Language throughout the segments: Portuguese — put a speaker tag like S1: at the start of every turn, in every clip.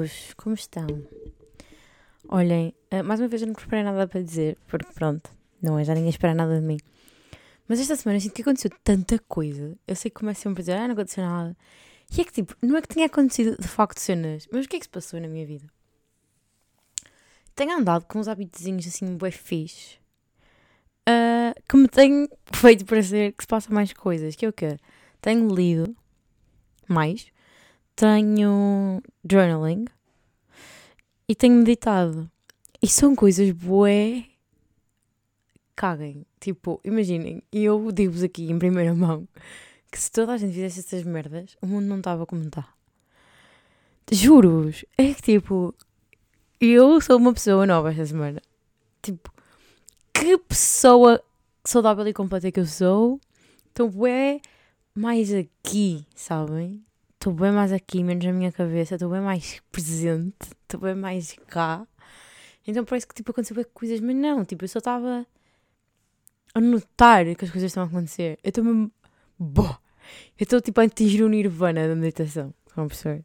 S1: Amigos, como estão? Olhem, uh, mais uma vez eu não preparei nada para dizer, porque pronto, não é, já ninguém espera nada de mim. Mas esta semana eu sinto que aconteceu tanta coisa. Eu sei que começo sempre a dizer, ah, não aconteceu nada. E é que tipo, não é que tenha acontecido de facto cenas, mas o que é que se passou na minha vida? Tenho andado com uns habitozinhos assim, bué fixe, uh, que me têm feito parecer que se passa mais coisas, que é o quê? Tenho lido mais tenho journaling e tenho meditado. E são coisas bué. Caguem. Tipo, imaginem, eu digo-vos aqui em primeira mão que se toda a gente fizesse essas merdas, o mundo não estava como está. Juro-vos. É que tipo, eu sou uma pessoa nova esta semana. Tipo, que pessoa saudável e completa que eu sou. Então, bué mais aqui, sabem? Estou bem mais aqui, menos na minha cabeça, estou bem mais presente, estou bem mais cá. Então parece que tipo aconteceu coisas, mas não, tipo, eu só estava a notar que as coisas estão a acontecer. Eu estou mesmo. Boh! Eu estou tipo a atingir o nirvana da meditação. Vão perceber?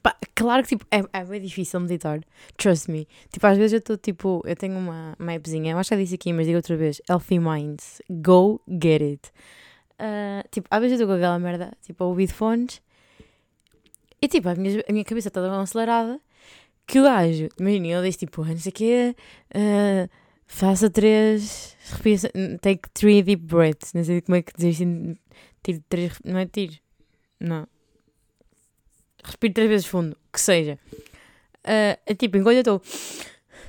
S1: Pá, claro que tipo, é, é bem difícil meditar. Trust me. Tipo, às vezes eu estou tipo, eu tenho uma, uma appzinha, eu acho que já disse aqui, mas digo outra vez: Healthy Minds. Go get it. Uh, tipo, às vezes eu estou com aquela merda, tipo, a fones e tipo, a minha, a minha cabeça está tão acelerada que o gajo, imagina, ele diz tipo, não sei o quê, uh, faça três, take three deep breaths, não sei como é que diz tire três, não é tiro, não. Respire três vezes fundo, que seja. Uh, é tipo, enquanto eu estou.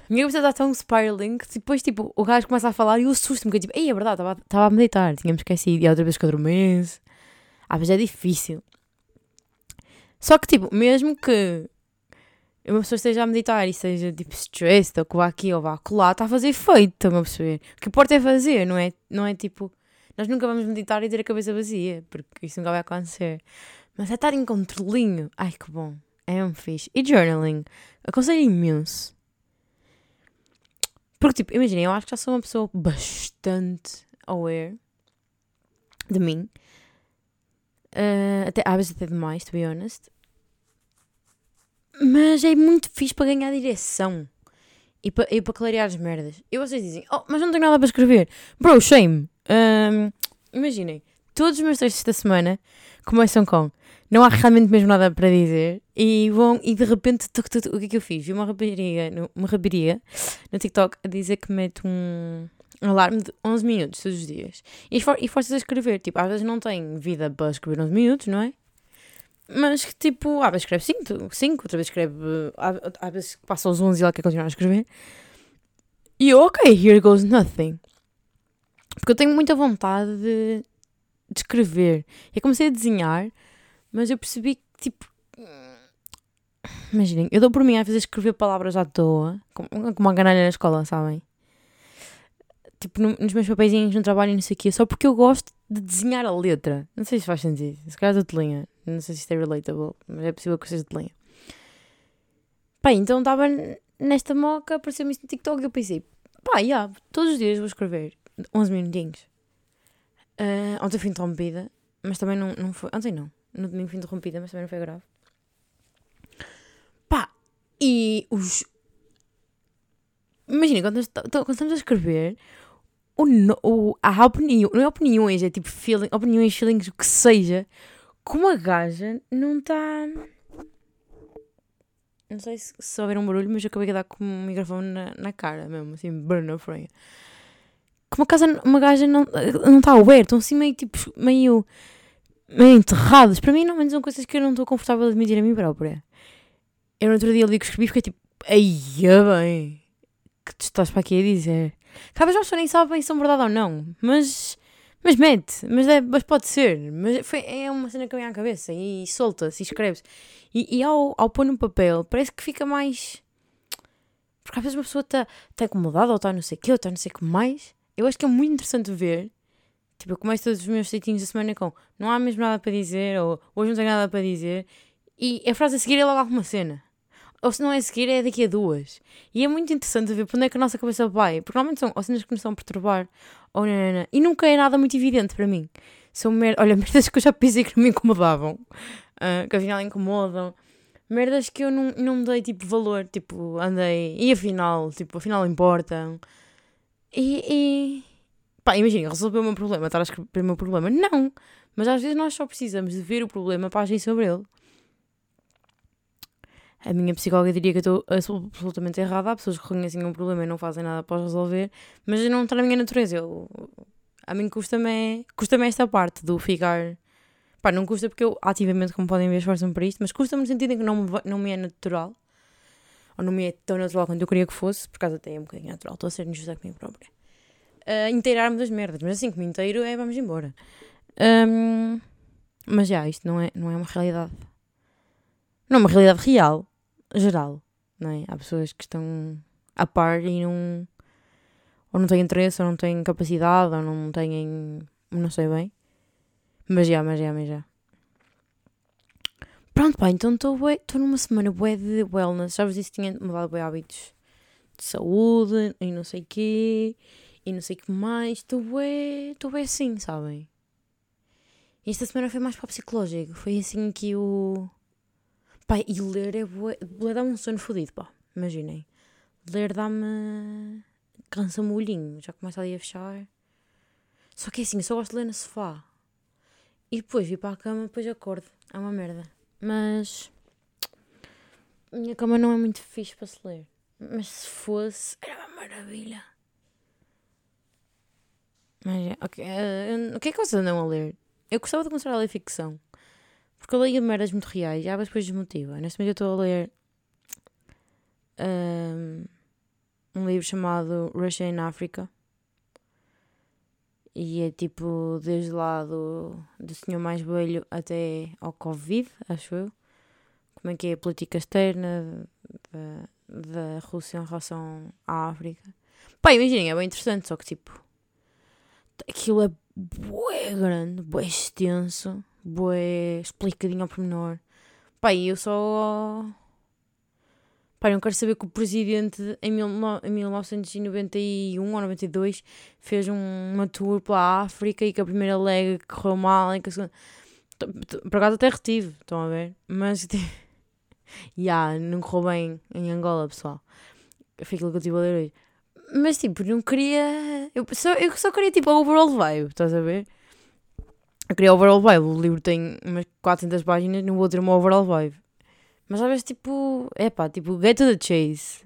S1: A minha cabeça está tão spiraling que depois, tipo, o gajo começa a falar e eu assusto-me, que tipo, ei, é verdade, estava a meditar, tínhamos esquecido, e outra vez que eu adormeço. Às vezes é difícil. Só que, tipo, mesmo que uma pessoa esteja a meditar e seja, tipo, stressed, ou que vá aqui ou vá lá, está a fazer efeito, estão a perceber? O que importa é fazer, não é, não é tipo... Nós nunca vamos meditar e ter a cabeça vazia, porque isso nunca vai acontecer. Mas é estar em controlinho. Ai, que bom. É um fixe. E journaling. Aconselho imenso. Porque, tipo, imaginem, eu acho que já sou uma pessoa bastante aware de mim. Uh, até, às vezes até demais, to be honest. Mas é muito fixe para ganhar direção. E para, e para clarear as merdas. E vocês dizem, oh, mas não tenho nada para escrever. Bro, shame. Um, imaginem, todos os meus textos da semana começam com não há realmente mesmo nada para dizer e vão e de repente tuc, tuc, tuc, o que é que eu fiz? Vi uma rapariga, uma rapariga no TikTok a dizer que mete um, um alarme de 11 minutos todos os dias e, for, e forças a escrever, tipo, às vezes não tem vida para escrever 11 minutos, não é? Mas que tipo, às vezes escreve 5, 5 outra vez escreve. Às vezes passa os 11 e ela quer continuar a escrever. E eu, ok, here goes nothing. Porque eu tenho muita vontade de, de escrever. Eu comecei a desenhar, mas eu percebi que tipo. Imaginem, eu dou por mim às vezes a escrever palavras à toa, como, uma ganalha na escola, sabem? Tipo, no, nos meus papeizinhos no trabalho e não sei o quê, só porque eu gosto de desenhar a letra. Não sei se faz sentido. Se calhar de linha. Não sei se isto é relatable, mas é possível que seja de linha. Pá, então estava nesta moca, apareceu-me isto no TikTok e eu pensei, pá, yeah, todos os dias vou escrever 11 minutinhos. Uh, ontem fui interrompida, mas também não, não foi. Ontem não. No domingo fui interrompida, mas também não foi grave. Pá, e os. Imagina, quando, quando estamos a escrever, o, o, há opinião, não é opiniões, é tipo feeling, opiniões, feelings, o que seja, como a gaja não está. Não sei se, se houver um barulho, mas eu acabei de dar com um microfone na, na cara mesmo, assim, burn a freia. Como a casa, uma gaja não está aware, estão assim meio tipo, meio, meio enterrados. Para mim, não menos são coisas que eu não estou confortável a admitir a mim própria. Eu no outro dia li que escrevi fiquei tipo, ai, bem, que tu estás para aqui a dizer? Talvez as pessoas nem sabem se são verdade ou não, mas. Mas mete, mas, é, mas pode ser. Mas foi, é uma cena que vem à cabeça e solta-se e escreve-se. E, e, ao, ao pôr no papel, parece que fica mais. Porque às vezes uma pessoa está tá incomodada ou está não sei o quê, ou está não sei o que mais. Eu acho que é muito interessante ver. Tipo, eu começo todos os meus seitinhos da semana com não há mesmo nada para dizer, ou hoje não tenho nada para dizer. E a frase a seguir é logo alguma cena ou se não é a seguir, é daqui a duas. E é muito interessante ver para onde é que a nossa cabeça vai, porque normalmente são ou cenas que nos estão a perturbar, ou nanana, e nunca é nada muito evidente para mim. São mer olha, merdas que eu já pensei que não me incomodavam, uh, que afinal incomodam. merdas que eu não, não dei tipo valor, tipo, andei, e afinal, tipo, afinal importam. E, e pá, imagina, resolver o meu problema, estar a escrever o meu problema. Não, mas às vezes nós só precisamos de ver o problema para agir sobre ele. A minha psicóloga diria que eu estou absolutamente errada. Há pessoas que reconhecem um problema e não fazem nada para resolver, mas não está na minha natureza. Eu, a mim custa-me custa esta parte do ficar. Pá, não custa porque eu ativamente, como podem ver, esforço-me para isto, mas custa-me no sentido em que não me, não me é natural. Ou não me é tão natural quanto eu queria que fosse, por causa até é um bocadinho natural. Estou a ser injusta comigo própria. Uh, inteirar-me das merdas, mas assim que me inteiro é vamos embora. Um, mas já, isto não é, não é uma realidade. Não é uma realidade real geral, não é? Há pessoas que estão a par e não. ou não têm interesse, ou não têm capacidade, ou não têm. não sei bem. Mas já, mas já, mas já. Pronto, pá, então estou numa semana bué de wellness. Já vos disse que tinha mudado bué hábitos de saúde e não sei o quê. E não sei o que mais. Estou bué, estou bué assim, sabem? E esta semana foi mais para o psicológico. Foi assim que o... Pá, e ler é bué... Ler dá-me um sono fodido, pá. Imaginem. Ler dá-me... Cansa-me o olhinho. Já começa ali a fechar. Só que é assim, eu só gosto de ler no sofá. E depois vir para a cama, depois acordo. É uma merda. Mas... Minha cama não é muito fixe para se ler. Mas se fosse, era uma maravilha. Mas, ok. Uh, o que é que vocês andam a ler? Eu gostava de começar a ler ficção. Porque eu leio merdas muito reais e depois desmotiva. Neste momento eu estou a ler um, um livro chamado Russia in Africa. E é tipo desde lá do, do senhor mais velho até ao Covid, acho eu. Como é que é a política externa da, da Rússia em relação à África. Pá, imaginem, é bem interessante, só que tipo. Aquilo é bué grande, bué extenso bué explicadinho ao pormenor. E eu só. Pá, não quero saber que o presidente em, mil, em 1991 ou 92 fez um, uma tour pela África e que a primeira lega correu mal e que a segunda. Por acaso até retive, estão a ver? Mas. Ya, yeah, não correu bem em Angola, pessoal. Foi aquilo que eu estive a ler hoje. Mas tipo, não queria. Eu só, eu só queria tipo a overall vibe, estás a ver? Eu queria overall vibe. O livro tem umas 400 páginas, não vou ter uma overall vibe. Mas às vezes, tipo, é pá, tipo, get to the chase.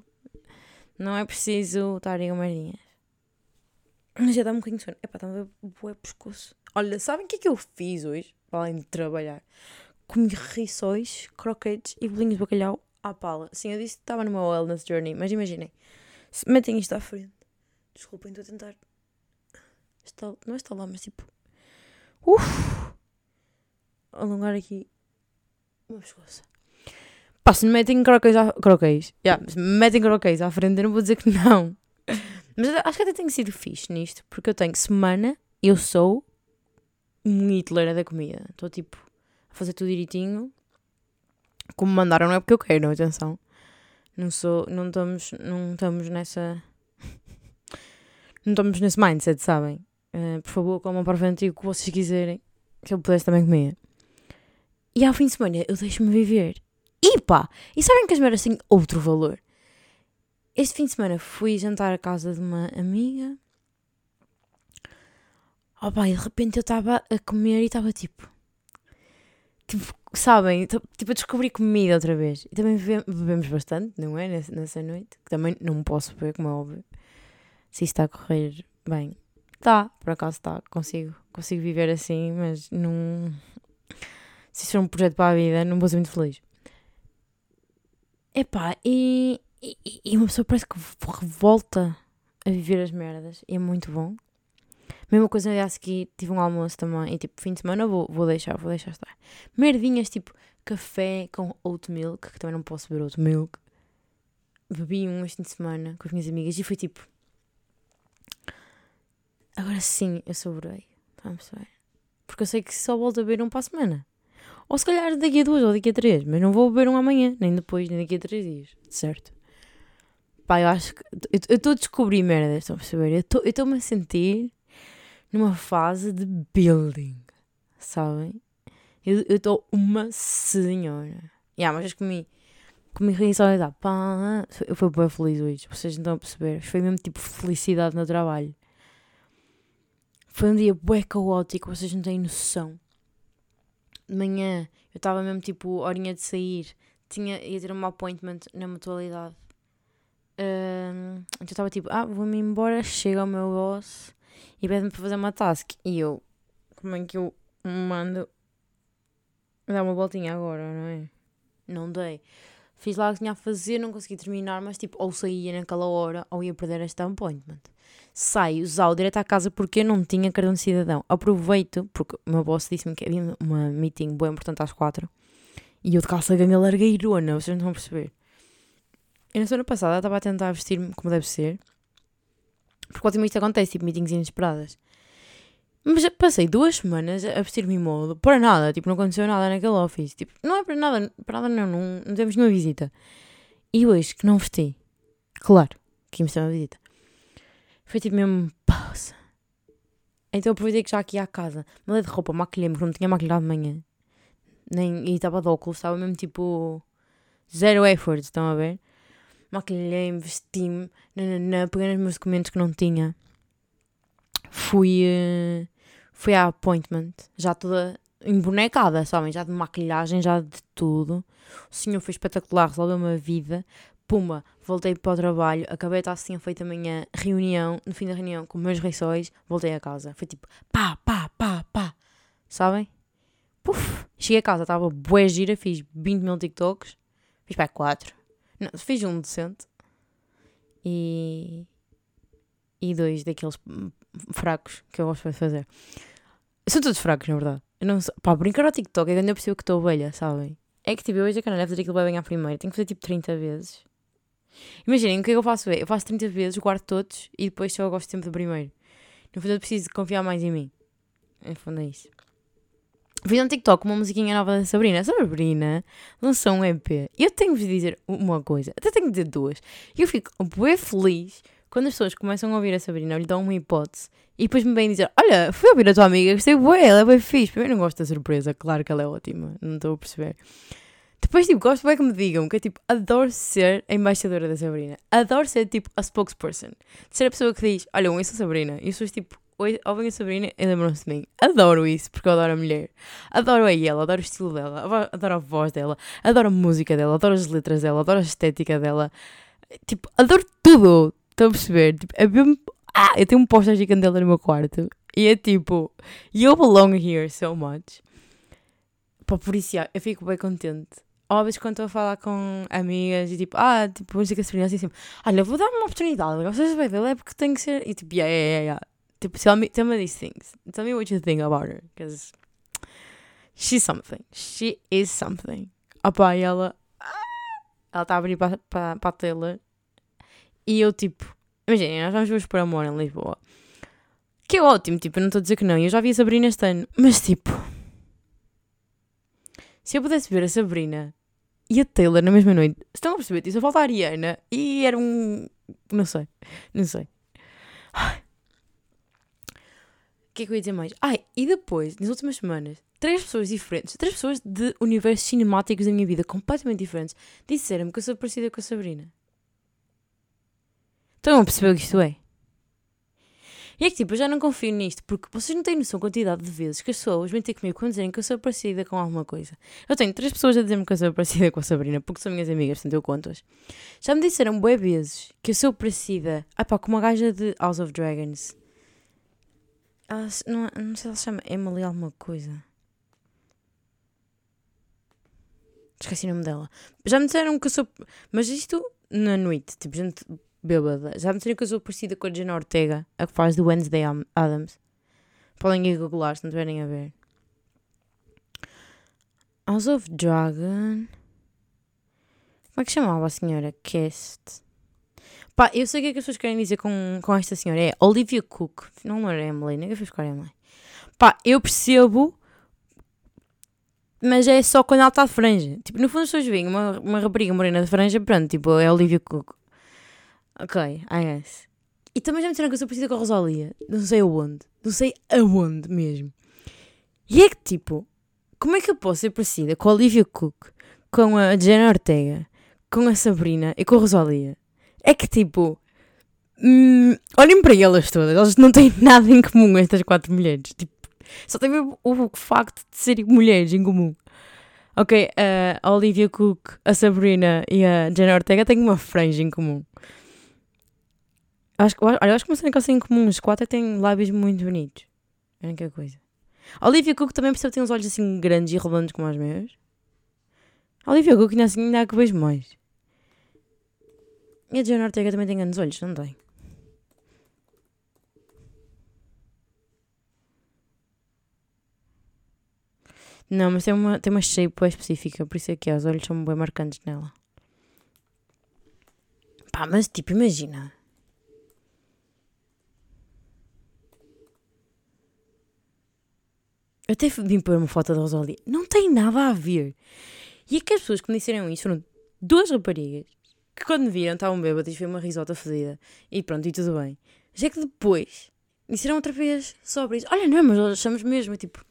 S1: Não é preciso estar em merdinhas. Mas já dá um bocadinho de sono. É pá, está-me a pescoço. Olha, sabem o que é que eu fiz hoje? Além de trabalhar. Comi rissóis, croquetes e bolinhos de bacalhau à pala. Sim, eu disse que estava numa wellness journey, mas imaginem. Se metem isto à frente. Desculpem, estou a tentar. Não está lá, mas tipo Uf! Alongar aqui uma pescoça. Pá, se me metem croquês à... Croquês. Yeah, se me metem croquês à frente, eu não vou dizer que não. Mas acho que até tenho sido fixe nisto. Porque eu tenho semana, eu sou um Hitler da comida. Estou tipo a fazer tudo direitinho. Como mandaram, não é porque eu quero, não, atenção. Não sou, não estamos, não estamos nessa. não estamos nesse mindset, sabem? Uh, por favor, comam para o que vocês quiserem. Que eu pudesse também comer. E ao fim de semana eu deixo-me viver. E pá! E sabem que as meras têm outro valor? Este fim de semana fui jantar à casa de uma amiga. Oh pá, e de repente eu estava a comer e estava tipo. Tipo, sabem? Tipo, a descobrir comida outra vez. E também bebemos bastante, não é? Nessa, nessa noite. Que também não posso beber, como é óbvio. Se isto está a correr bem. Tá, por acaso está, consigo, consigo viver assim, mas não. Se isso for um projeto para a vida, não vou ser muito feliz. Epá, e, e, e uma pessoa parece que volta a viver as merdas, e é muito bom. Mesma coisa, a seguir tive um almoço também, e tipo, fim de semana vou, vou deixar, vou deixar estar. Merdinhas, tipo, café com oat milk, que também não posso beber oat milk. Bebi um este fim de semana com as minhas amigas e foi tipo Agora sim, eu sobrei. Vamos ver. Porque eu sei que só volto a beber um para a semana. Ou se calhar daqui a duas ou daqui a três. Mas não vou beber um amanhã, nem depois, nem daqui a três dias. Certo? Pá, eu acho que. Eu estou a descobrir merda, estão a perceber? Eu estou-me a sentir numa fase de building. Sabem? Eu estou uma senhora. Yeah, mas comi, comi rissóis, pá, eu fui bem feliz hoje, vocês não estão a perceber. Foi mesmo tipo felicidade no trabalho. Foi um dia bué caótico, vocês não têm noção. De manhã, eu estava mesmo tipo, horinha de sair, tinha, ia ter um appointment na mutualidade. Um, então estava tipo, ah, vou-me embora, chega o meu boss e pede-me para fazer uma task. E eu, como é que eu mando dar uma voltinha agora, não é? Não dei. Fiz lá o que tinha a fazer, não consegui terminar, mas tipo, ou saía naquela hora ou ia perder este appointment. Saio, usar direto à casa porque eu não tinha cartão de cidadão. Aproveito, porque o meu boss disse-me que havia uma meeting bem importante às quatro e eu de calça ganha largueirona, vocês não a perceber. Eu na semana passada estava a tentar vestir-me como deve ser, porque ótimo isto acontece, tipo, meetings inesperadas. Mas passei duas semanas a vestir-me modo, para nada, tipo, não aconteceu nada naquele office. Tipo, não é para nada, para nada não, não, não temos nenhuma visita. E hoje que não vesti, claro, que íamos ter uma visita. Foi tipo mesmo pausa. Então aproveitei que já aqui à casa, mudei de roupa, maquilhei-me, porque não tinha maquilhado de manhã. Nem, e estava de óculos, estava mesmo tipo zero effort, estão a ver? Maquilhei-me, vesti-me, peguei nos meus documentos que não tinha. Fui, uh, fui à appointment, já toda embonecada, sabem? Já de maquilhagem, já de tudo. O senhor foi espetacular, resolveu-me a vida. Puma, voltei para o trabalho, acabei de estar assim feita amanhã, reunião, no fim da reunião, com meus rissóis, voltei a casa. Foi tipo, pá, pá, pá, pá. Sabem? Puf, cheguei a casa, estava bué gira, fiz 20 mil TikToks, fiz para 4. Não, fiz um decente. E. E dois daqueles fracos que eu gosto de fazer. São todos fracos, na verdade. Eu não sei. Pá, brincar ao TikTok é eu percebo que estou ovelha, sabem? É que tipo, eu hoje a canal fazer aquilo bem à primeira. Tenho que fazer tipo 30 vezes. Imaginem, o que é que eu faço? É, eu faço 30 vezes, guardo todos e depois só gosto sempre do primeiro. No fundo, eu preciso confiar mais em mim. No fundo, é isso. Vi um TikTok uma musiquinha nova da Sabrina. A Sabrina lançou um EP. Eu tenho de dizer uma coisa, até tenho de dizer duas. Eu fico bem feliz quando as pessoas começam a ouvir a Sabrina, lhe dão uma hipótese e depois me vêm dizer: Olha, fui ouvir a tua amiga, gostei bué, ela é bem fixe. Primeiro não gosto da surpresa, claro que ela é ótima, não estou a perceber. Depois, tipo, gosto bem que me digam que é tipo, adoro ser a embaixadora da Sabrina. Adoro ser tipo a spokesperson. Ser a pessoa que diz: Olha, eu sou a Sabrina. E as pessoas tipo, ouvem a Sabrina e lembram-se de mim. Adoro isso, porque eu adoro a mulher. Adoro a ela, adoro o estilo dela, adoro a voz dela, adoro a música dela, adoro as letras dela, adoro a estética dela. Tipo, adoro tudo. Estão a perceber? Tipo, é mesmo... Ah, eu tenho um póster gigante dela no meu quarto. E é tipo, you belong here so much. Pá, por isso, eu fico bem contente. Óbvio quando estou a falar com amigas e tipo, ah, tipo, música Sabrina, assim, assim, olha, vou dar uma oportunidade, vocês vão ver, é porque tem que ser. E tipo, yeah, yeah, yeah. Tipo, tell me, tell me these things. Tell me what you think about her. Because she's something. She is something. Opa, e ela. Ela está a abrir para a tela. E eu, tipo. Imagina, nós vamos ver por amor em Lisboa. Que é ótimo, tipo, eu não estou a dizer que não. Eu já vi a Sabrina este ano. Mas, tipo. Se eu pudesse ver a Sabrina e a Taylor na mesma noite. Estão a perceber? Só falta a Ariana. E era um. Não sei. Não sei. Ai que é que eu ia dizer mais? Ai, e depois, nas últimas semanas, três pessoas diferentes, três pessoas de universos cinemáticos da minha vida completamente diferentes, disseram-me que eu sou parecida com a Sabrina. Estão a perceber o que isto é? E é que tipo, eu já não confio nisto, porque vocês não têm noção da quantidade de vezes que as pessoas vêm ter comigo quando dizerem que eu sou parecida com alguma coisa. Eu tenho três pessoas a dizer-me que eu sou parecida com a Sabrina, porque são minhas amigas, portanto eu conto-as. Já me disseram bué vezes que eu sou parecida, ah pá, com uma gaja de House of Dragons. Ela, não, não sei se ela se chama Emily alguma coisa. Esqueci o nome dela. Já me disseram que eu sou. Mas isto na noite, tipo, gente bêbada. Já me disseram que sou parecida com a Jenna Ortega, a que faz do Wednesday Adams. Podem ir googlar se não tiverem a ver. House of Dragon. Como é que chamava a senhora? Cast. Pá, eu sei o que é que as pessoas querem dizer com, com esta senhora. É Olivia Cook. Não era Emily, nem que fez com a Emily. Pá, eu percebo, mas é só quando ela está de franja. Tipo, no fundo as pessoas veem uma, uma rapariga morena de franja, pronto, tipo, é Olivia Cook. Ok, I guess. E também já me disseram que eu sou parecida com a Rosalia. Não sei aonde. Não sei aonde mesmo. E é que, tipo, como é que eu posso ser parecida com a Olivia Cook com a Jenna Ortega, com a Sabrina e com a Rosalia é que tipo. Hum, olhem para elas todas, elas não têm nada em comum, estas quatro mulheres. Tipo, só tem o, o facto de serem mulheres em comum. Ok, a Olivia Cook, a Sabrina e a Jenna Ortega têm uma franja em comum. Acho, olha, acho que uma cena que elas têm em comum, os quatro têm lábios muito bonitos. É a única coisa. A Olivia Cook também percebe que tem uns olhos assim grandes e redondos como os meus. A Olivia Cook ainda assim ainda há que vejo mais. E a Jenna Ortega também tem grandes olhos, não tem? Não, mas tem uma, tem uma shape bem específica, por isso é que é, os olhos são bem marcantes nela. Pá, mas tipo, imagina. Eu até vim pôr uma foto da Rosalie. Não tem nada a ver. E é que as pessoas que me disseram isso foram duas raparigas que quando me viram estavam bêbadas foi uma risota fedida. E pronto, e tudo bem. É que depois disseram outra vez sobre isso. Olha, não, mas nós achamos mesmo, tipo.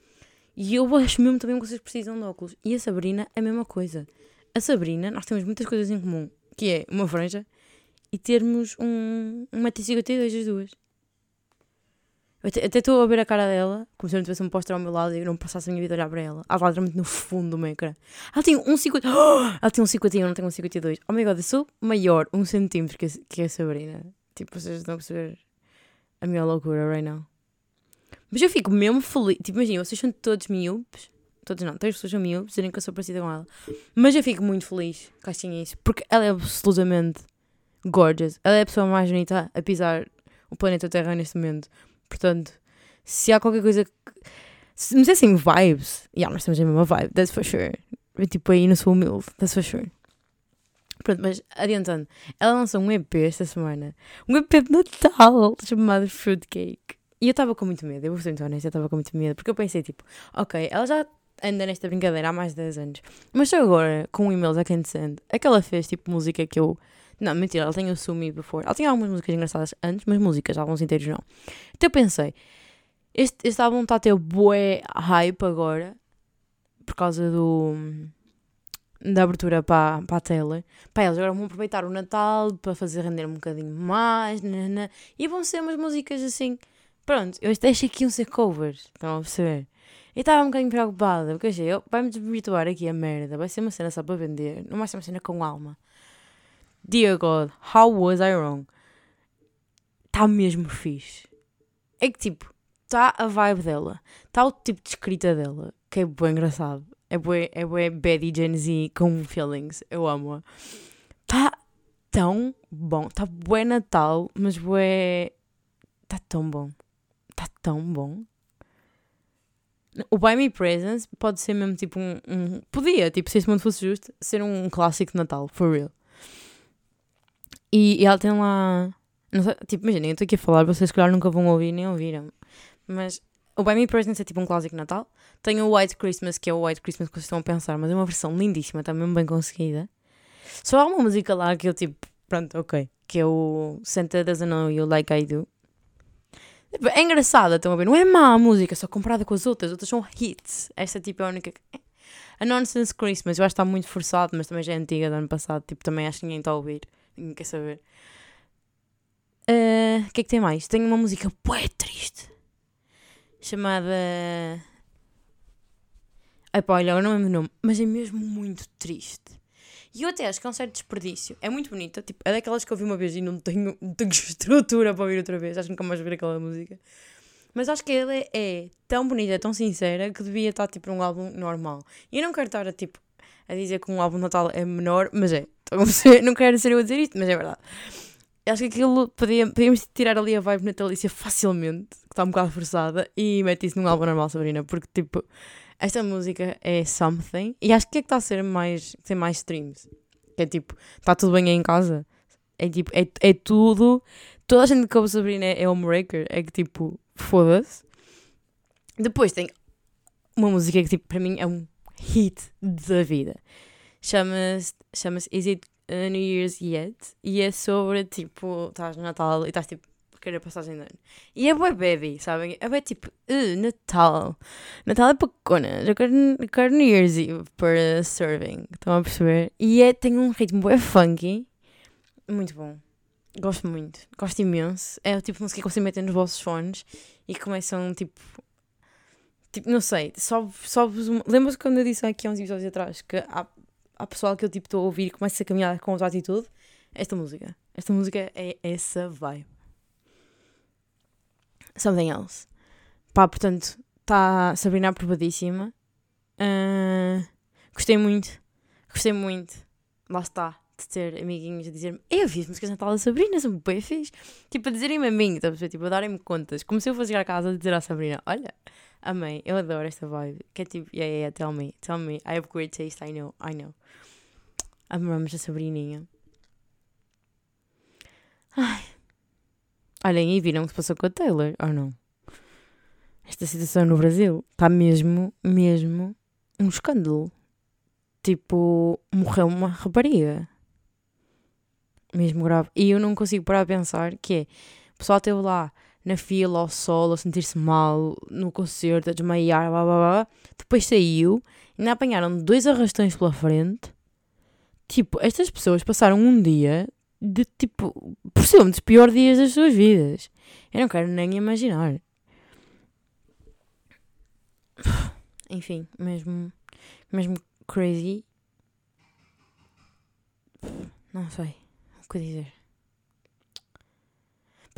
S1: E eu acho mesmo também que vocês precisam de óculos. E a Sabrina, a mesma coisa. A Sabrina, nós temos muitas coisas em comum, que é uma franja e termos um, um 1,52m as duas. Eu até estou a ver a cara dela, como se eu não tivesse um póster ao meu lado e eu não passasse a minha vida a olhar para ela. Ela está literalmente no fundo do meu ecrã. Ela tem um 50. Oh! Ela tem um 51, não tem um 52. Oh my god, eu sou maior um centímetro que a, que a Sabrina. Tipo, vocês estão a perceber a minha loucura right now. Mas eu fico mesmo feliz. Tipo, imagina, vocês são todos miúpes. Todos não, três pessoas são miúpes, dizerem que eu sou parecida com ela. Mas eu fico muito feliz que achem isso. Porque ela é absolutamente gorgeous. Ela é a pessoa mais bonita a pisar o planeta Terra neste momento. Portanto, se há qualquer coisa que. Se me dissessem vibes, yeah, nós temos a mesma vibe, that's for sure. Eu, tipo, aí não sou humilde, that's for sure. Pronto, mas adiantando, ela lançou um EP esta semana, um EP de Natal chamado Fruitcake. E eu estava com muito medo, eu vou ser muito honesta, eu estava com muito medo, porque eu pensei, tipo, ok, ela já anda nesta brincadeira há mais de 10 anos, mas agora, com o e-mail da é que ela fez, tipo, música que eu não, mentira, ela tem o Sumi Before. Ela tinha algumas músicas engraçadas antes, mas músicas, alguns inteiros não. Então eu pensei, este, este álbum está a ter bué hype agora, por causa do da abertura para, para a tele. Para eles agora vão aproveitar o Natal para fazer render um bocadinho mais, nanana, e vão ser umas músicas assim. Pronto, eu achei que iam ser covers, estão a perceber? E estava um bocadinho preocupada, porque achei, vai-me desvirtuar aqui a merda, vai ser uma cena só para vender, não vai ser uma cena com alma. Dear God, how was I wrong? Está mesmo fixe. É que tipo, está a vibe dela, está o tipo de escrita dela, que é bem engraçado. É bem, é bem Betty Gen Z com feelings. Eu amo-a. Está tão bom. Está bué Natal, mas bué. Está tão bom. Está tão bom. O Buy Me Presents pode ser mesmo tipo um, um. Podia, tipo, se esse mundo fosse justo, ser um clássico de Natal, for real. E, e ela tem lá. Sei, tipo, imagina, eu estou aqui a falar, vocês, claro, nunca vão ouvir nem ouviram. Mas o Buy Me Presents é tipo um clássico Natal. Tem o White Christmas, que é o White Christmas que vocês estão a pensar, mas é uma versão lindíssima, também tá bem conseguida. Só há uma música lá que eu tipo, pronto, ok. Que é o Santa Doesn't Know You Like I Do. É engraçada, estão a ver? Não é má a música, só comparada com as outras. As outras são hits. Esta tipo é a única. A Nonsense Christmas, eu acho que está muito forçado, mas também já é antiga do ano passado. Tipo, também acho que ninguém está a ouvir. Ninguém quer saber. Ah, o uh, que é que tem mais? Tem uma música bué triste. Chamada... Ai pá, olha, eu não lembro o nome. Mas é mesmo muito triste. E eu até acho que é um certo desperdício. É muito bonita. Tipo, é daquelas que eu vi uma vez e não tenho, não tenho estrutura para ouvir outra vez. Acho que nunca mais ver aquela música. Mas acho que ela é, é tão bonita, tão sincera, que devia estar tipo num álbum normal. E eu não quero estar a, tipo, a dizer que um álbum de Natal é menor, mas é. Não quero ser eu a dizer isto, mas é verdade. Acho que aquilo podíamos tirar ali a vibe natalícia facilmente, que está um bocado forçada, e mete isso num álbum normal, Sabrina, porque tipo, esta música é something, e acho que é que está a ser mais, tem mais streams. Que é tipo, está tudo bem aí em casa. É tipo, é, é tudo. Toda a gente que ouve Sabrina é homebreaker, é que tipo, foda-se. Depois tem uma música que tipo, para mim é um hit da vida chama-se chama Is It New Year's Yet? E é sobre tipo, estás no Natal e estás tipo quero a passagem de ano. E é bué baby, sabem? É bué tipo, uh, Natal. Natal é para. Eu quero, quero New Year's Eve para serving. Estão a perceber? E é, tem um ritmo bué funky. Muito bom. Gosto muito. Gosto imenso. É o tipo de música que vocês metem nos vossos fones e começam tipo. Tipo, não sei, só, só Lembra-se quando eu disse aqui há uns episódios atrás que há, há pessoal que eu tipo estou a ouvir e começa a caminhar com outra atitude? Esta música. Esta música é essa vibe. Something else. Pá, portanto, está Sabrina aprovadíssima. Uh, gostei muito. Gostei muito. Lá está. De ter amiguinhos a dizer-me eu vi as músicas Natal da Sabrina, são bem fixe. Tipo, a dizerem-me a mim, tá tipo, a darem-me contas. Eu fosse chegar a casa e dizer à Sabrina: Olha, amei, eu adoro esta vibe. Que é tipo, yeah, yeah, tell me, tell me. I have great taste, I know, I know. Amamos a Sabrininha. Ai. Olhem, e viram o que se passou com a Taylor, ou não? Esta situação no Brasil está mesmo, mesmo um escândalo. Tipo, morreu uma rapariga. Mesmo grave. E eu não consigo parar a pensar que é, o pessoal esteve lá na fila, ao sol, a sentir-se mal, no concerto, a desmaiar, blá blá blá. Depois saiu, ainda apanharam dois arrastões pela frente. Tipo, estas pessoas passaram um dia de tipo, por um dos piores dias das suas vidas. Eu não quero nem imaginar. Enfim, mesmo, mesmo crazy. Não sei o que dizer.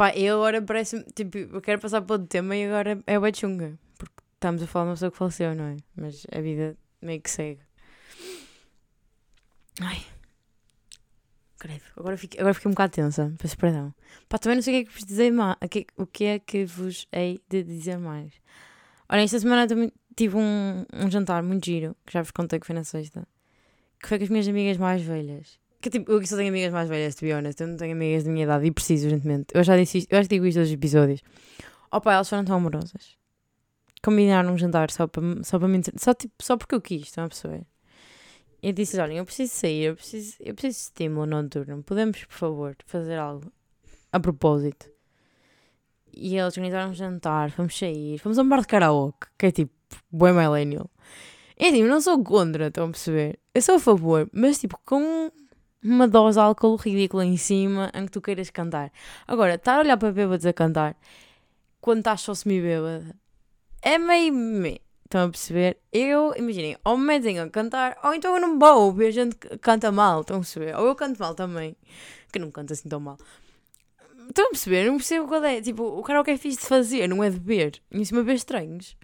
S1: Pá, eu agora parece tipo, eu quero passar para outro tema e agora é o chunga. Porque estamos a falar de uma pessoa que faleceu, não é? Mas a vida meio que segue. Ai. Credo, agora fiquei, agora fiquei um bocado tensa, peço perdão. Pá, também não sei o que é que vos dizer mais. O que é que vos hei de dizer mais? Olha, esta semana também tive um, um jantar muito giro, que já vos contei que foi na sexta, que foi com as minhas amigas mais velhas. Que tipo, eu só tenho amigas mais velhas, to be honest. Eu não tenho amigas da minha idade e preciso urgentemente. Eu já disse isto, eu já digo isto nos episódios. Opa, elas foram tão amorosas. Combinaram um jantar só para, só para mim, só, tipo, só porque eu quis, estão a perceber? E disse: Olha, eu preciso sair, eu preciso, eu preciso de estímulo noturno. Podemos, por favor, fazer algo a propósito? E eles organizaram um jantar, fomos sair, fomos a um bar de karaoke, que é tipo, boi millennial. Assim, eu não sou contra, estão a perceber? Eu sou a favor, mas tipo, com uma dose de álcool ridícula em cima em que tu queiras cantar. Agora, estar a olhar para bêbados a cantar quando estás só semi-bêbada é meio. meio Estão a perceber? Eu, imaginem, ou me metem a cantar, ou então eu não vou ouvir a gente canta mal, estão a perceber? Ou eu canto mal também, que não canto assim tão mal. Estão a perceber? Não percebo qual é. Tipo, o que é fixe de fazer, não é de beber. Em cima ver estranhos.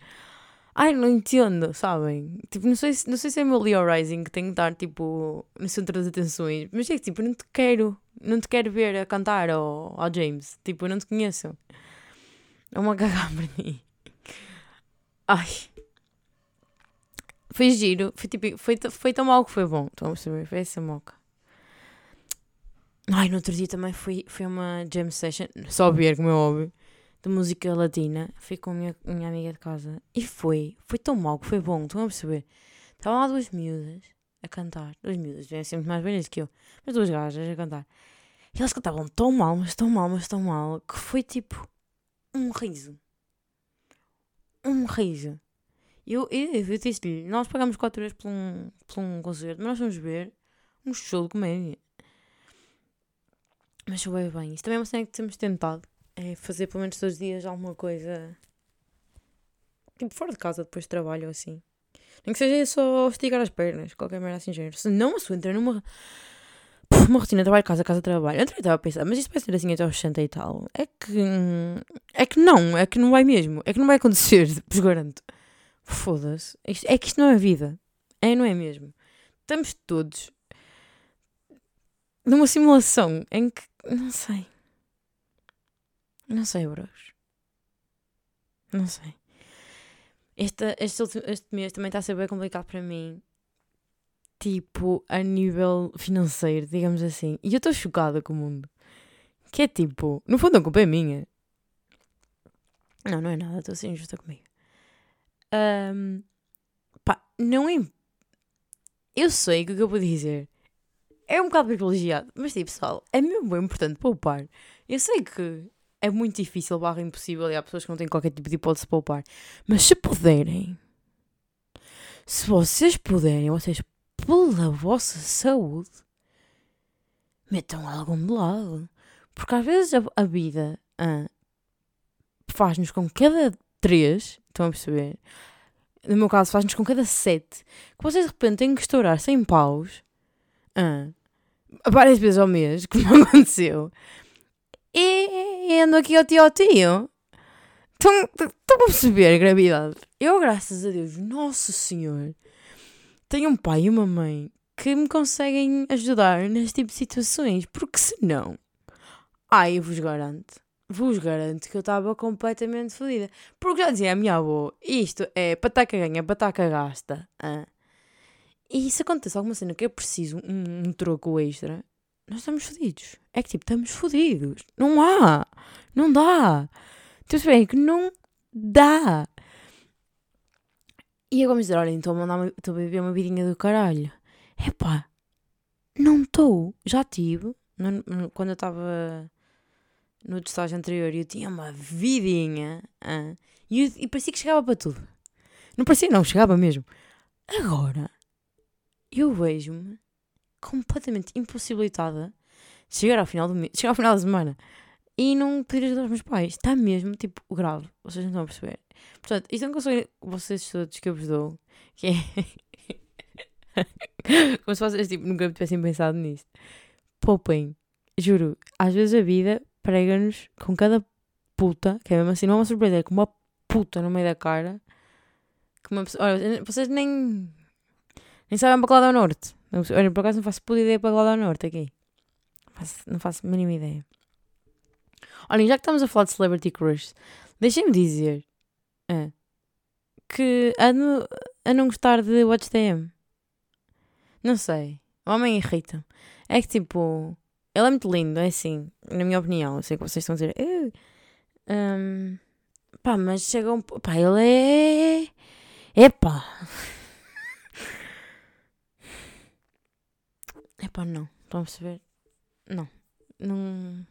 S1: Ai, não entendo, sabem? Tipo, não sei, se, não sei se é meu Leo Rising que tem que estar, tipo, no centro das atenções. Mas é que, tipo, não te quero. Não te quero ver a cantar ao, ao James. Tipo, eu não te conheço. É uma cagada para mim. Ai. Foi giro, foi tipo, foi, foi tão mal que foi bom. Estão a perceber? Foi essa moca. Ai, no outro dia também foi, foi uma jam session, só ver, como é óbvio, de música latina. Fui com a minha, minha amiga de casa e foi, foi tão mal que foi bom. Estão a perceber? Estavam lá duas miúdas a cantar. Duas miúdas, vêm sempre mais velhas que eu, mas duas gajas a cantar. E elas cantavam tão mal, mas tão mal, mas tão mal, que foi tipo um riso. Um riso. Eu, eu, eu disse-lhe, nós pagamos 4 euros por um, por um concerto, mas nós vamos ver um show de comédia. Mas bem bem. Isso também é uma cena que temos tentado. É fazer pelo menos todos os dias alguma coisa. Tipo, fora de casa, depois de trabalho ou assim. Nem que seja só esticar as pernas, qualquer merda assim, género. Se não, se eu entrar numa. Uma rotina trabalho, casa, casa, trabalho. Eu estava a pensar, mas isto vai ser assim até aos 60 e tal. É que. É que não, é que não vai mesmo. É que não vai acontecer, vos garanto. Foda-se. É que isto não é vida. É, não é mesmo? Estamos todos numa simulação em que. Não sei. Não sei, bros. Não sei. Este, este, este mês também está a ser bem complicado para mim. Tipo, a nível financeiro, digamos assim. E eu estou chocada com o mundo. Que é tipo, no fundo a culpa é minha. Não, não é nada, estou a ser injusta comigo. Um, pá, não é. Eu sei o que eu vou dizer. É um bocado privilegiado, mas tipo, pessoal, é mesmo bem importante poupar. Eu sei que é muito difícil, barra impossível, e há pessoas que não têm qualquer tipo de hipótese de poupar. Mas se puderem, se vocês puderem, vocês, pela vossa saúde, metam algo de lado. Porque às vezes a, a vida ah, faz-nos com cada três, estão a perceber? No meu caso, faz-nos com cada sete, que vocês de repente têm que estourar 100 paus, ah, várias vezes ao mês, como aconteceu, e, ando aqui ao tio ao tio. Estão, a perceber a gravidade? Eu, graças a Deus, Nosso Senhor, tenho um pai e uma mãe que me conseguem ajudar neste tipo de situações, porque senão, ai, eu vos garanto, vos garanto que eu estava completamente fodida. Porque já dizia a minha avó, isto é pataca ganha, pataca gasta. Ah. E se acontece alguma cena que é preciso um, um troco extra, nós estamos fodidos. É que tipo, estamos fodidos. Não há. Não dá. Então, bem que não dá. E agora me dizer, olha, então estou a viver uma vidinha do caralho. Epá, não estou. Já tive. Quando eu estava no estágio anterior eu tinha uma vidinha. Ah, e, e parecia que chegava para tudo. Não parecia, não, chegava mesmo. Agora, eu vejo-me completamente impossibilitada de chegar ao final do mês, chegar ao final da semana e não pedir ajuda aos meus pais. Está mesmo, tipo, grave. Vocês não estão a perceber. Portanto, isto é um conselho vocês todos que eu vos dou, que é... Como se vocês, tipo, nunca tivessem pensado nisto. Poupem. Juro, às vezes a vida prega-nos com cada puta, que é mesmo assim, não é uma surpresa, é com uma puta no meio da cara. Que uma pessoa, olha, vocês nem, nem sabem para qual é o norte. Olha, por acaso não faço puta ideia para qual é o norte aqui. Não faço, não faço a mínima ideia. Olhem, já que estamos a falar de Celebrity Crush, deixem-me dizer é, que ando a não gostar de Watch TM. Não sei. O homem irrita. É que tipo, ele é muito lindo, é assim, na minha opinião. Eu sei que vocês estão a dizer. Um, pá, mas chega um. Pá, ele é. Epá! Epá, não. Estão a perceber? Não. Não.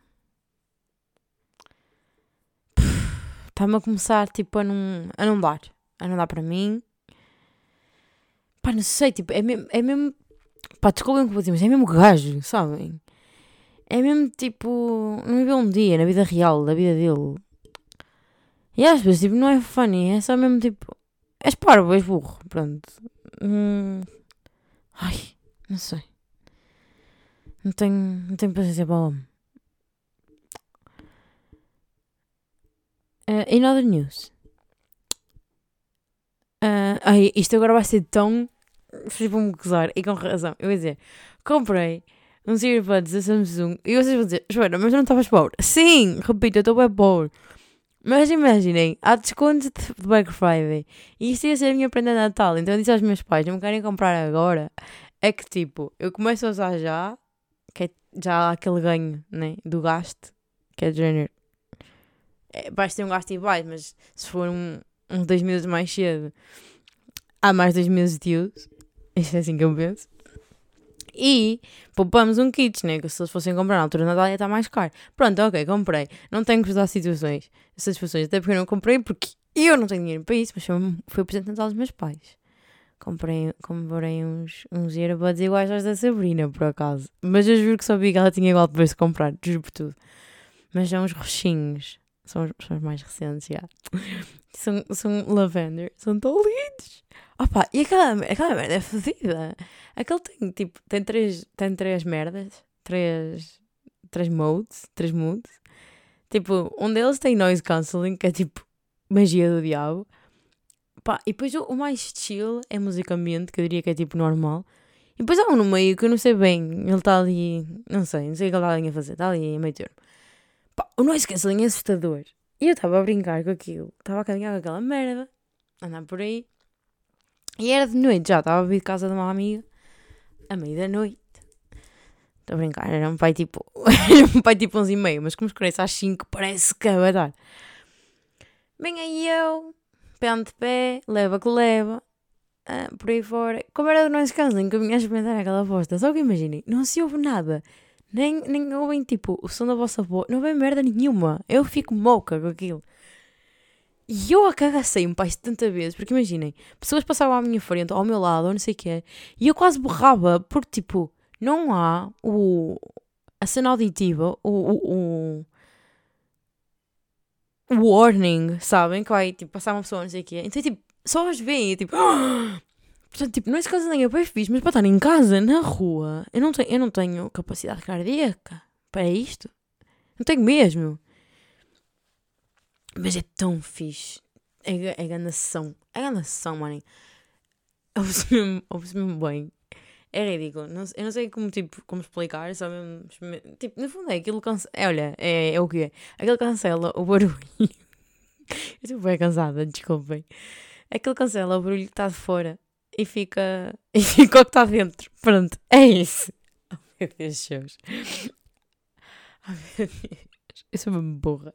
S1: Está-me a começar, tipo, a não, a não dar. A não dar para mim. Pá, não sei, tipo, é mesmo. É mesmo pá, desculpem o que vou dizer, mas é mesmo gajo, sabem? É mesmo tipo. Não viveu um dia na vida real, da vida dele. E às vezes, tipo, não é funny, é só mesmo tipo. És parvo, és burro, pronto. Hum... Ai, não sei. Não tenho, não tenho paciência para o homem. Uh, in other news. Uh, ai, isto agora vai ser tão. Vocês vão-me gozar, e com razão. Eu vou dizer: comprei uns earbuds da Samsung. E vocês vão dizer, Joana, mas não estavas pobre? Sim, repito, eu estou bem pobre. Mas imaginem, há desconto de Black Friday. E isto ia ser a minha prenda de Natal. Então eu disse aos meus pais, não me querem comprar agora. É que tipo, eu começo a usar já, que é já aquele ganho, né, do gasto, que é de género. É, vais ter um gasto e mas se for um, uns dois meses mais cedo, há mais dois meses de uso. Isto é assim que eu penso. E poupamos um kit, né? Que se eles fossem comprar na altura da Natal ia estar mais caro. Pronto, ok, comprei. Não tenho que usar situações, satisfações. Até porque eu não comprei porque eu não tenho dinheiro para isso, mas foi, foi o presente de Natal dos meus pais. Comprei, comprei uns, uns earbuds iguais aos da Sabrina, por acaso. Mas eu juro que vi que ela tinha igual depois de comprar, juro por tudo. Mas são uns roxinhos. São, são os mais recentes, já. São, são lavender. São tão lindos. Opa, e aquela, aquela merda é fodida. Aquele tem, tipo, tem três, tem três merdas. Três, três modes. Três moods. Tipo, um deles tem noise cancelling, que é tipo magia do diabo. Pá, e depois o, mais chill é música ambiente, que eu diria que é tipo normal. E depois há um no meio que eu não sei bem. Ele está ali. Não sei, não sei o que ele está ali a fazer. Está ali em meio termo. Pá, o noise cancelling é assustador. E eu estava a brincar com aquilo. Estava a caminhar com aquela merda. Andar por aí. E era de noite já, estava a vir de casa de uma amiga, a meio da noite. Estou a brincar, era um pai tipo, era um pai tipo 11 e meio, mas como escurece às 5, parece que vai dar. Bem aí eu, pé de pé, leva que leva, ah, por aí fora. Como era do nosso canceling, que eu vinha a experimentar aquela aposta, só que imaginem, não se ouve nada. Nem, nem ouvem, tipo, o som da vossa voz. Não vem merda nenhuma. Eu fico moca com aquilo. E eu acagacei-me, pai, 70 vezes. Porque imaginem, pessoas passavam à minha frente, ao meu lado, ou não sei o quê. E eu quase borrava, porque, tipo, não há o, a cena auditiva, o, o, o warning, sabem? Que vai, tipo, passar uma pessoa, não sei o quê. Então, tipo, só as veem e, tipo... Portanto, tipo, não é caso nem é bem fixe, mas para estar em casa, na rua, eu não tenho, eu não tenho capacidade cardíaca para isto. Não tenho mesmo. Mas é tão fixe. É, é ganação. É ganação, manem. Ouve-se mesmo, ouve mesmo bem. É ridículo. Não, eu não sei como, tipo, como explicar. Só mesmo, tipo, no fundo é aquilo cancela. É, olha, é, é o que é. Aquilo cancela o barulho. eu estou bem cansada, desculpem. Aquilo cancela o barulho que está de fora e fica, e fica o que está dentro. Pronto, é isso. Oh meu Deus, seus. Oh meu Deus. Eu sou uma burra.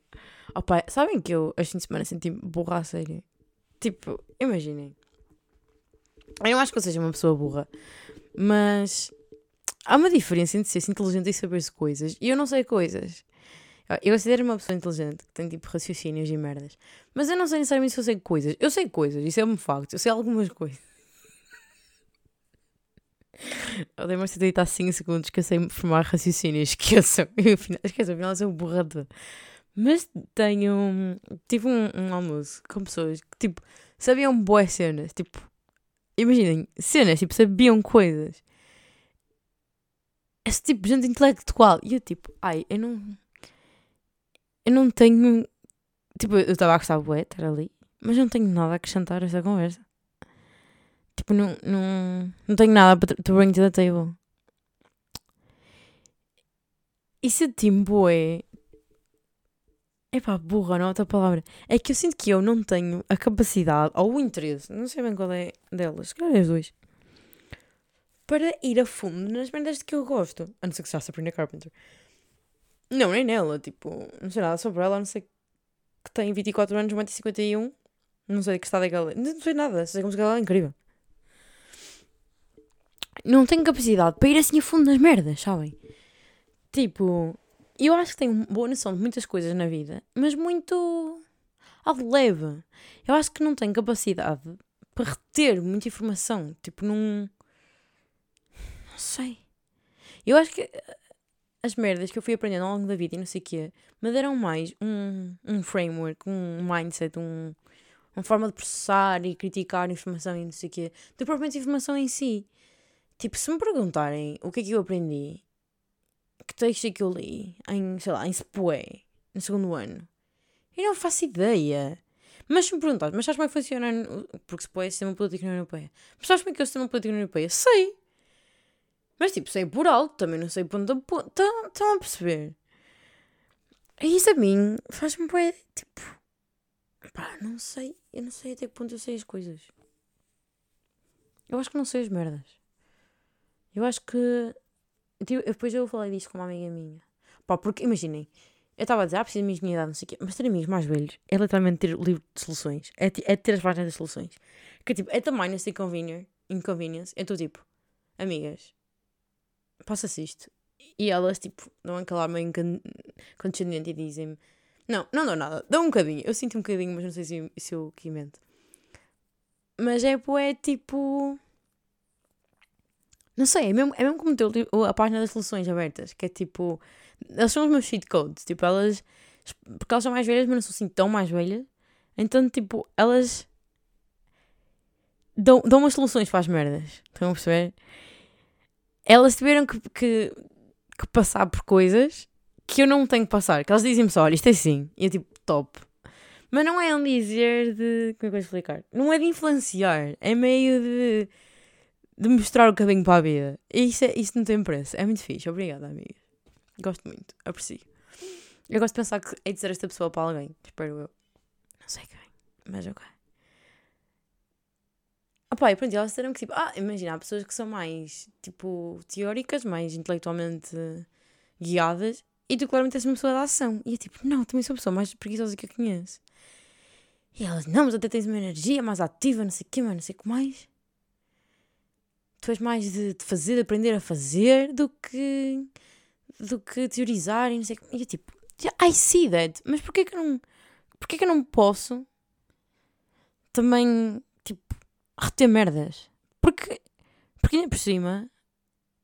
S1: Oh pai, sabem que eu, este fim de semana, senti-me burra a sério? Tipo, imaginem. Eu acho que eu seja uma pessoa burra, mas há uma diferença entre ser inteligente e saber coisas. E eu não sei coisas. Eu considero uma pessoa inteligente, que tem tipo raciocínios e merdas. Mas eu não sei necessariamente se eu sei coisas. Eu sei coisas, isso é um facto. Eu sei algumas coisas. Eu lembro-me de deitar 5 segundos que eu sei formar raciocínio. Esqueçam. Esqueçam, afinal eu sou burrada. Mas tenho. Tive um, um, almoço com pessoas que, tipo, sabiam boas cenas. Tipo, imaginem, cenas, tipo, sabiam coisas. Esse tipo de gente intelectual. E eu, tipo, ai, eu não. Eu não tenho. Tipo, eu estava a gostar de estar ali, mas não tenho nada a acrescentar a esta conversa. Tipo, não, não, não tenho nada para to bring to the table. E se tipo é. Epá, burra, não é outra palavra. É que eu sinto que eu não tenho a capacidade ou o interesse, não sei bem qual é delas, se calhar é as duas, para ir a fundo nas merdas de que eu gosto. A não ser que seja a Sabrina Carpenter. Não, nem nela, tipo, não sei nada sobre ela, a não sei que tem 24 anos, 1,51m. Não sei de que estado é que ela Não sei nada, sei como que ela é incrível não tenho capacidade para ir assim a fundo nas merdas, sabem? Tipo, eu acho que tenho boa noção de muitas coisas na vida, mas muito ao leve. Eu acho que não tenho capacidade para reter muita informação. Tipo, num. Não sei. Eu acho que as merdas que eu fui aprendendo ao longo da vida e não sei o quê me deram mais um, um framework, um mindset, um, uma forma de processar e criticar informação e não sei o quê, do própria informação em si. Tipo, se me perguntarem o que é que eu aprendi, que texto que eu li em, sei lá, em Sepoé, no segundo ano, eu não faço ideia. Mas se me perguntares, mas sabes como é que funciona? Porque Sepoé é sistema político na União Europeia. Mas sabes como é que é o sistema político na União Europeia? Sei. Mas tipo, sei por alto, também não sei ponto a ponto. Estão a perceber? E isso a mim faz-me bem, tipo. Pá, não sei. Eu não sei até que ponto eu sei as coisas. Eu acho que não sei as merdas. Eu acho que. Tipo, depois eu falei disto com uma amiga minha. Pá, porque imaginem, eu estava a dizer, ah, preciso de minha idade, não sei o quê, mas ter amigos mais velhos é literalmente ter o livro de soluções. É, é ter as páginas das soluções. Que tipo, é tamanho assim inconvenience. inconvenience. Eu estou tipo, amigas, passa-se isto. E elas, tipo, dão calor meio condescendente e dizem-me: Não, não dou nada, dão um bocadinho. Eu sinto um bocadinho, mas não sei se, se eu que invento. Mas é, é tipo. Não sei, é mesmo, é mesmo como ter a página das soluções abertas, que é tipo. Elas são os meus cheat codes, tipo, elas. Porque elas são mais velhas, mas não são assim tão mais velhas. Então, tipo, elas. Dão, dão umas soluções para as merdas. Estão a perceber? Elas tiveram que, que, que passar por coisas que eu não tenho que passar. Que elas dizem-me só, olha, isto é assim. E eu tipo, top. Mas não é um dizer de. Como é que eu vou explicar? Não é de influenciar. É meio de de mostrar o caminho para a vida. Isso, é, isso não tem preço. É muito fixe. Obrigada, amiga. Gosto muito. Aprecio. Eu gosto de pensar que é dizer esta pessoa para alguém. Espero eu. Não sei quem. Mas ok. Opa, e pronto, elas disseram que tipo, ah, imagina, há pessoas que são mais, tipo, teóricas, mais intelectualmente guiadas, e tu claramente és uma pessoa da ação. E eu tipo, não, também sou a pessoa mais preguiçosa que eu conheço. E elas, não, mas até tens uma energia mais ativa, não sei o quê, mas não sei o que mais tu és mais de, de fazer, de aprender a fazer, do que do que teorizar e não sei o que. E eu tipo, I see that, mas porquê que eu não, porquê que eu não posso também, tipo, reter merdas? Porque, porque por cima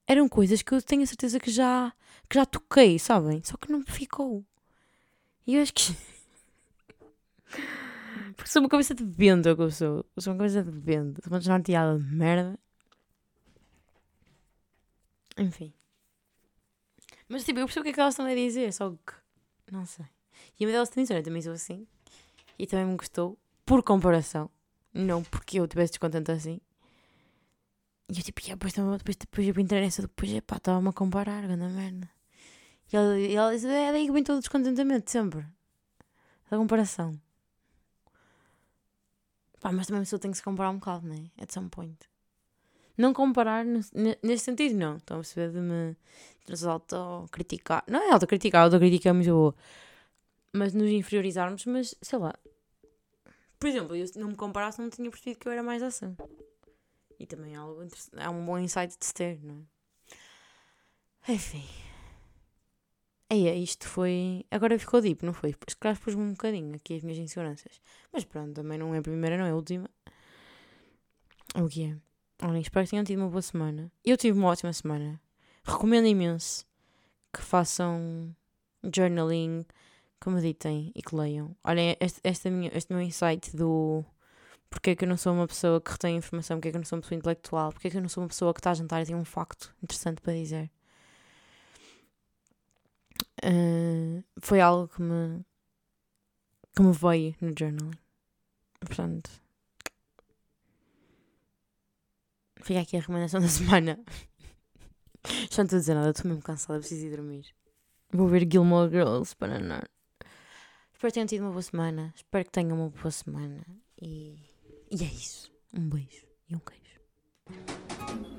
S1: eram coisas que eu tenho a certeza que já, que já toquei, sabem? Só que não ficou. E eu acho que. Porque sou uma cabeça de vento, eu sou. Eu sou uma cabeça de vento. Sou uma desnorteada de merda. Enfim. Mas tipo, eu percebo o que é que elas estão a dizer, só que. Não sei. E a delas também eu também sou assim. E também me gostou, por comparação. Não porque eu estivesse descontente assim. E eu tipo, yeah, depois, depois, depois eu entrei nessa, depois, pá, estava-me a comparar, grande merda. E ela, e ela disse, é daí que vem todo o descontentamento, sempre. Da comparação. Pá, mas também a pessoa tem que se comparar um bocado, né? At some point. Não comparar neste sentido, não. Estão a perceber de me auto-criticar. Não é auto-criticar, auto-crítica é muito boa. Mas nos inferiorizarmos, mas sei lá. Por exemplo, eu não me comparasse, não tinha percebido que eu era mais assim. E também é, algo é um bom insight de se ter, não é? Enfim. Aí, isto foi. Agora ficou deep, não foi? Se calhar pus-me um bocadinho aqui as minhas inseguranças. Mas pronto, também não é a primeira, não é a última. O que é? Olhem, espero que tenham tido uma boa semana. Eu tive uma ótima semana. Recomendo imenso que façam journaling, que meditem e que leiam. Olhem, este, esta minha, este meu insight do porque é que eu não sou uma pessoa que retém informação, porque é que eu não sou uma pessoa intelectual, porque é que eu não sou uma pessoa que está a jantar e tem um facto interessante para dizer. Uh, foi algo que me que me veio no journaling. Portanto, Fica aqui a recomendação da semana. Já não estou a dizer nada, estou mesmo cansada, preciso ir dormir. Vou ver Gilmore Girls para não. Espero que tenham tido uma boa semana. Espero que tenham uma boa semana. E, e é isso. Um beijo e um queijo.